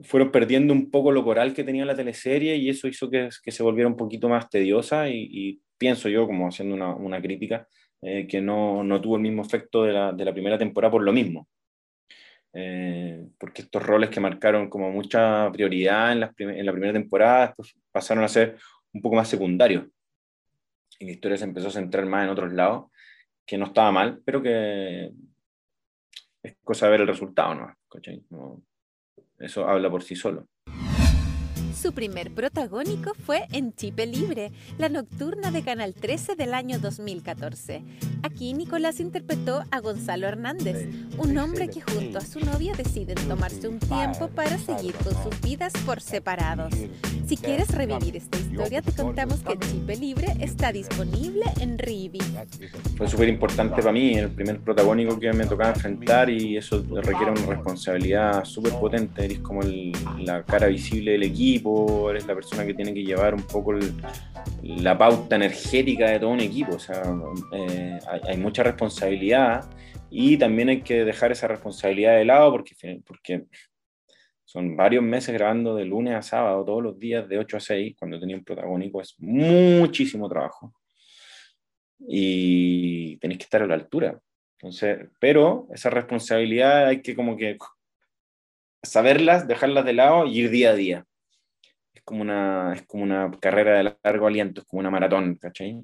fueron perdiendo un poco lo coral que tenía la teleserie y eso hizo que, se volviera un poquito más tediosa y, pienso yo, como haciendo una, una crítica, eh, que no, no, tuvo el mismo efecto de la, de la primera temporada por lo mismo. Eh, porque estos roles que marcaron como mucha prioridad en, en, la primera temporada pasaron a ser un poco más secundarios. Y la historia se empezó a centrar más en otros lados, que no estaba mal, pero que es cosa de ver el resultado, ¿no? ¿no? Eso habla por sí solo. Su primer protagónico fue en Chipe Libre, la nocturna de Canal 13 del año 2014. Aquí Nicolás interpretó a Gonzalo Hernández, un hombre que junto a su novia deciden tomarse un tiempo para seguir con sus vidas por separados. Si quieres revivir esta historia, te contamos que Chipe Libre está disponible en Rivi. Fue súper importante para mí, el primer protagónico que me tocaba enfrentar y eso requiere una responsabilidad súper potente, eres como la cara visible del equipo eres la persona que tiene que llevar un poco la pauta energética de todo un equipo. O sea, eh, hay, mucha responsabilidad y también hay que dejar esa responsabilidad de lado porque, porque son varios meses grabando de lunes a sábado, todos los días de 8 a 6, cuando tenía un protagónico, es muchísimo trabajo. Y tenéis que estar a la altura. Entonces, pero esa responsabilidad hay que como que saberlas, dejarlas de lado y ir día a día como una, es como una carrera de largo aliento, es como una maratón, ¿cachai?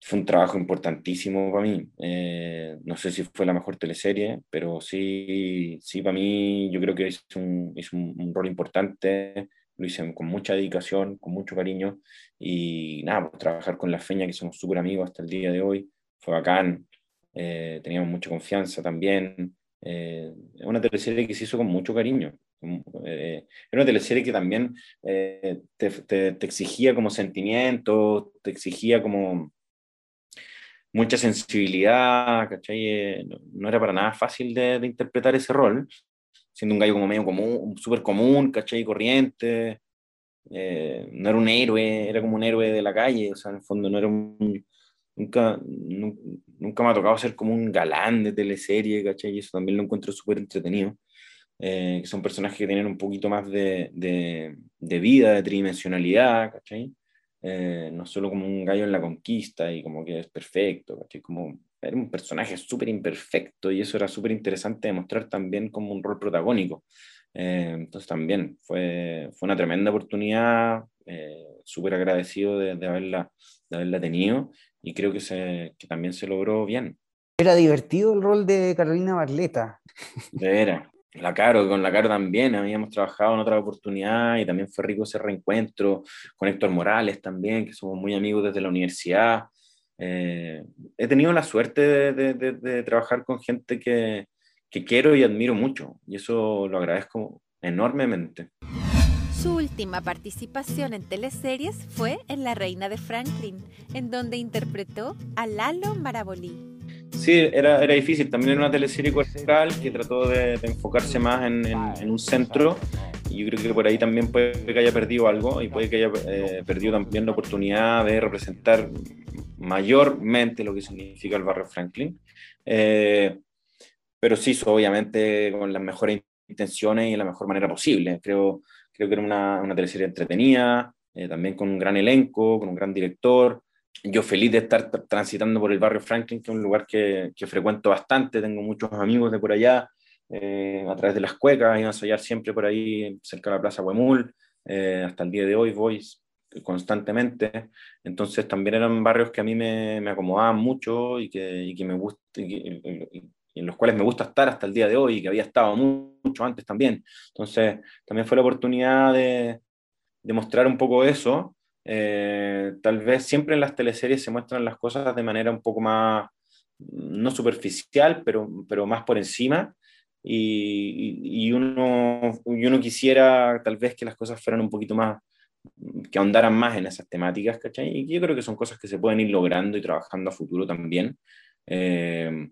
Fue un trabajo importantísimo para mí. Eh, no sé si fue la mejor teleserie, pero sí, sí para mí yo creo que es un, es un, rol importante. Lo hice con mucha dedicación, con mucho cariño. Y nada, pues, trabajar con la Feña, que somos súper amigos hasta el día de hoy, fue bacán. Eh, teníamos mucha confianza también. Eh, es una teleserie que se hizo con mucho cariño. Eh, era una teleserie que también eh, te, te, exigía como sentimiento, te exigía como mucha sensibilidad, ¿cachai? Eh, no, era para nada fácil de, de, interpretar ese rol, siendo un gallo como medio común, súper común, ¿cachai? Corriente, no era un héroe, era como un héroe de la calle, o sea, en el fondo no era un, nunca, nunca me ha tocado ser como un galán de teleserie, ¿cachai? Y eso también lo encuentro súper entretenido. Eh, que son personajes que tienen un poquito más de, de, de vida, de tridimensionalidad, ¿cachai? Eh, no solo como un gallo en la conquista y como que es perfecto, ¿cachai? Como era un personaje súper imperfecto y eso era súper interesante de mostrar también como un rol protagónico. Eh, entonces también fue, fue una tremenda oportunidad, súper agradecido de, de, haberla, de haberla tenido y creo que, se, que también se logró bien. Era divertido el rol de Carolina Barleta. De veras. La Caro, con la Caro también habíamos trabajado en otra oportunidad y también fue rico ese reencuentro con Héctor Morales también, que somos muy amigos desde la universidad. Eh, he tenido la suerte de, de, de, trabajar con gente que, que quiero y admiro mucho y eso lo agradezco enormemente. Su última participación en teleseries fue en La Reina de Franklin, en donde interpretó a Lalo Marabolí. Sí, era, era difícil. También era una teleserie cultural que trató de, de enfocarse más en, en, en, un centro. Y yo creo que por ahí también puede que haya perdido algo y puede que haya eh, perdido también la oportunidad de representar mayormente lo que significa el barrio Franklin. Eh, pero sí, obviamente con las mejores intenciones y de la mejor manera posible. Creo, creo que era una, una teleserie entretenida, eh, también con un gran elenco, con un gran director yo feliz de estar transitando por el barrio Franklin, que es un lugar que, que frecuento bastante, tengo muchos amigos de por allá, eh, a través de las cuecas, iba a ensayar siempre por ahí, cerca de la Plaza Huemul, eh, hasta el día de hoy voy constantemente, entonces también eran barrios que a mí me, me acomodaban mucho y que, y que me gusta, en los cuales me gusta estar hasta el día de hoy y que había estado mucho antes también, entonces también fue la oportunidad de, de mostrar un poco eso, eh, tal vez siempre en las teleseries se muestran las cosas de manera un poco más, no superficial, pero, pero más por encima. Y, y, uno, uno quisiera tal vez que las cosas fueran un poquito más, que ahondaran más en esas temáticas, ¿cachai? Y yo creo que son cosas que se pueden ir logrando y trabajando a futuro también. Eh,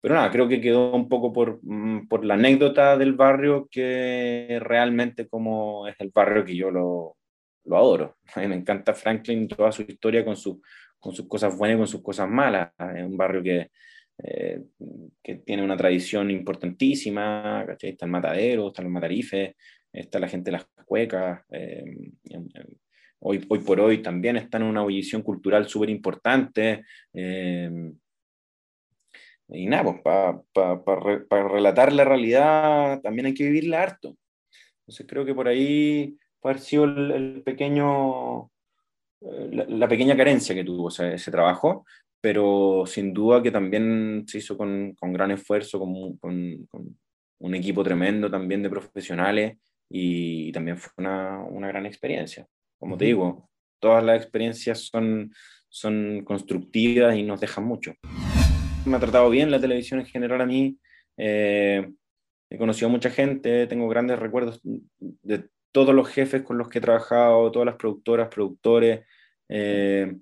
pero nada, creo que quedó un poco por, mm, por la anécdota del barrio que realmente como es el barrio que yo lo, lo adoro. A mí me encanta Franklin, toda su historia con, su, con sus cosas buenas y con sus cosas malas. Es un barrio que, eh, que tiene una tradición importantísima, ¿cachai? Está el matadero, están los matarifes, está la gente de las cuecas. Eh, hoy, hoy por hoy también está en una ebullición cultural súper importante. Eh, y nada, pues para pa, pa, pa relatar la realidad también hay que vivirla harto. Entonces creo que por ahí haber sido el, el pequeño, eh, la, la, pequeña carencia que tuvo ese, ese, trabajo, pero sin duda que también se hizo con, con gran esfuerzo, con, con, con, un equipo tremendo también de profesionales y, también fue una, una gran experiencia. Como te digo, todas las experiencias son, son constructivas y nos dejan mucho. Me ha tratado bien la televisión en general a mí. Eh, he conocido a mucha gente, tengo grandes recuerdos de todos los jefes con los que he trabajado, todas las productoras, productores, eh,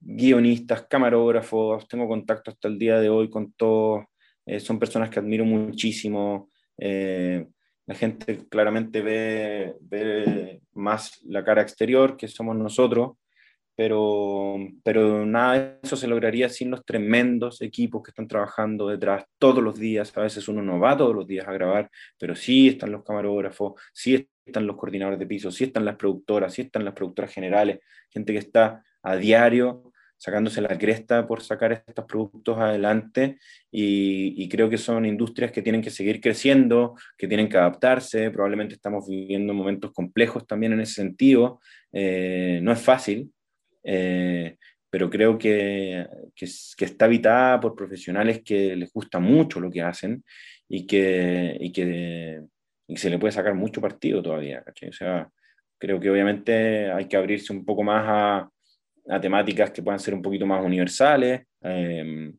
guionistas, camarógrafos, tengo contacto hasta el día de hoy con todos, eh, son personas que admiro muchísimo. Eh, la gente claramente ve, ve, más la cara exterior, que somos nosotros, pero, pero nada de eso se lograría sin los tremendos equipos que están trabajando detrás todos los días. A veces uno no va todos los días a grabar, pero sí están los camarógrafos, sí están los coordinadores de piso, sí están las productoras, sí están las productoras generales, gente que está a diario sacándose la cresta por sacar estos productos adelante y, y, creo que son industrias que tienen que seguir creciendo, que tienen que adaptarse, probablemente estamos viviendo momentos complejos también en ese sentido, eh, no es fácil, eh, pero creo que, que, que, está habitada por profesionales que les gusta mucho lo que hacen y que, y que y se le puede sacar mucho partido todavía. O sea, creo que obviamente hay que abrirse un poco más a, a temáticas que puedan ser un poquito más universales. Eh,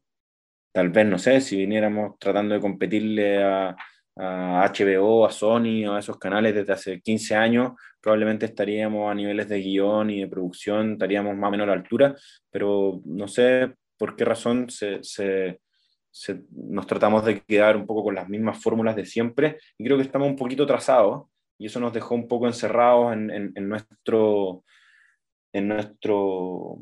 tal vez, no sé, si viniéramos tratando de competirle a, HBO, a Sony o a esos canales desde hace 15 años, probablemente estaríamos a niveles de guion y de producción, estaríamos más o menos a la altura, pero no sé por qué razón se se, nos tratamos de quedar un poco con las mismas fórmulas de siempre y creo que estamos un poquito trazados y eso nos dejó un poco encerrados en, en, en nuestro, en nuestro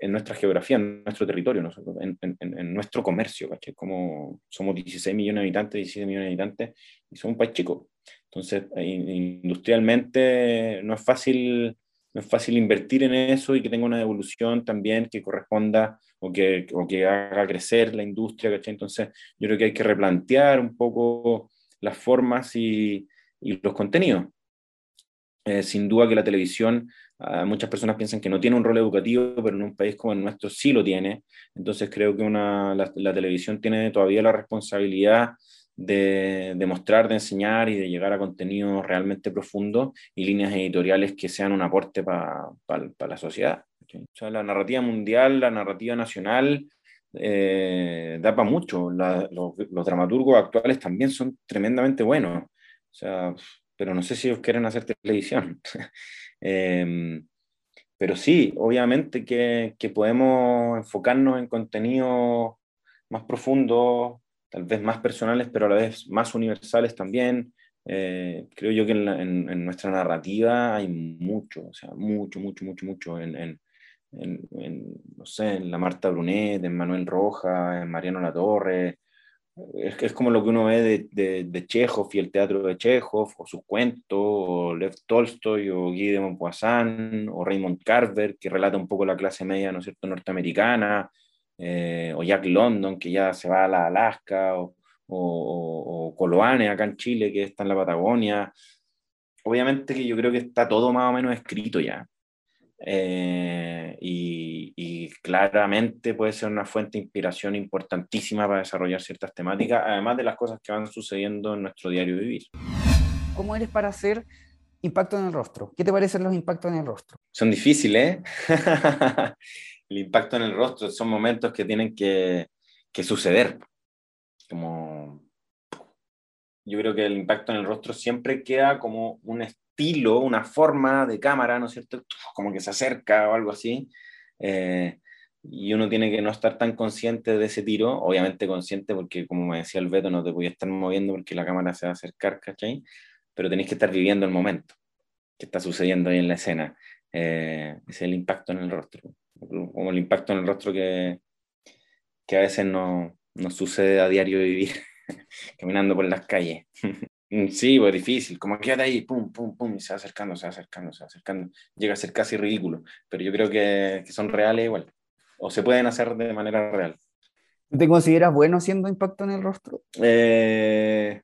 en nuestra geografía, en nuestro territorio, en, en, nuestro comercio, ¿cachai? Como somos 16 millones de habitantes, 17 millones de habitantes, y somos un país chico. Entonces, industrialmente no es fácil no es fácil invertir en eso y que tenga una evolución también que corresponda o que, o que haga crecer la industria, ¿cachai? Entonces, yo creo que hay que replantear un poco las formas y, y los contenidos. Eh, sin duda que la televisión, ah, muchas personas piensan que no tiene un rol educativo, pero en un país como el nuestro sí lo tiene. Entonces creo que una, la, televisión tiene todavía la responsabilidad de, de, mostrar, de enseñar y de llegar a contenidos realmente profundos y líneas editoriales que sean un aporte para la sociedad. O sea, la narrativa mundial, la narrativa nacional, eh, da para mucho. los, dramaturgos actuales también son tremendamente buenos. O sea, pero no sé si ellos quieren hacer televisión. Em, pero sí, obviamente que, que, podemos enfocarnos en contenidos más profundos, tal vez más personales, pero a la vez más universales también. Eh, creo yo que en, nuestra narrativa hay mucho, o sea, mucho, mucho, mucho, mucho en, no sé, en la Marta Brunet, en Manuel Rojas, en Mariano Latorre, es, es como lo que uno ve de, de, de, Chekhov y el teatro de Chekhov, o sus cuentos, o Lev Tolstoy, o Guy de Maupassant, o Raymond Carver, que relata un poco la clase media, ¿no es cierto?, norteamericana, eh, o Jack London, que ya se va a la Alaska, o, o, o Coloane, acá en Chile, que está en la Patagonia. Obviamente que yo creo que está todo más o menos escrito ya. Eh, y, claramente puede ser una fuente de inspiración importantísima para desarrollar ciertas temáticas, además de las cosas que van sucediendo en nuestro diario vivir. ¿Cómo eres para hacer impacto en el rostro? ¿Qué te parecen los impactos en el rostro? Son difíciles, ¿eh? el impacto en el rostro son momentos que tienen que, que suceder. Como yo creo que el impacto en el rostro siempre queda como un estilo, una forma de cámara, ¿no es cierto? Como que se acerca o algo así. Eh, y uno tiene que no estar tan consciente de ese tiro, obviamente consciente porque, como me decía el Beto, no te voy a estar moviendo porque la cámara se va a acercar, ¿cachai? Pero tenéis que estar viviendo el momento que está sucediendo ahí en la escena. Eh, es el impacto en el rostro, como el impacto en el rostro que, que a veces no, no sucede a diario vivir. caminando por las calles. Sí, pues difícil, como queda ahí, pum, pum, pum, y se va acercando, se va acercando, se va acercando. Llega a ser casi ridículo, pero yo creo que, que son reales igual, o se pueden hacer de manera real. ¿Te consideras bueno haciendo impacto en el rostro? Eh,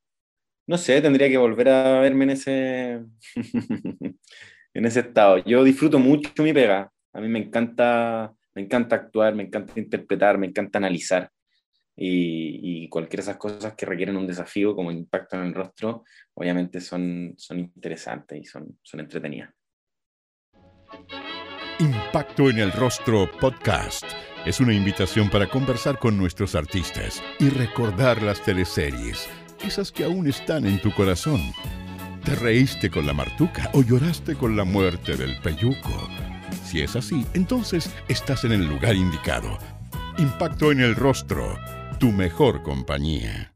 no sé, tendría que volver a verme en ese, en ese estado. Yo disfruto mucho mi pega. A mí me encanta, me encanta actuar, me encanta interpretar, me encanta analizar y, cualquier de esas cosas que requieren un desafío como impacto en el rostro, obviamente son, son interesantes y son, son entretenidas. Impacto en el Rostro Podcast es una invitación para conversar con nuestros artistas y recordar las teleseries, esas que aún están en tu corazón. ¿Te reíste con la martuca o lloraste con la muerte del peyuco? Si es así, entonces estás en el lugar indicado. Impacto en el Rostro tu mejor compañía.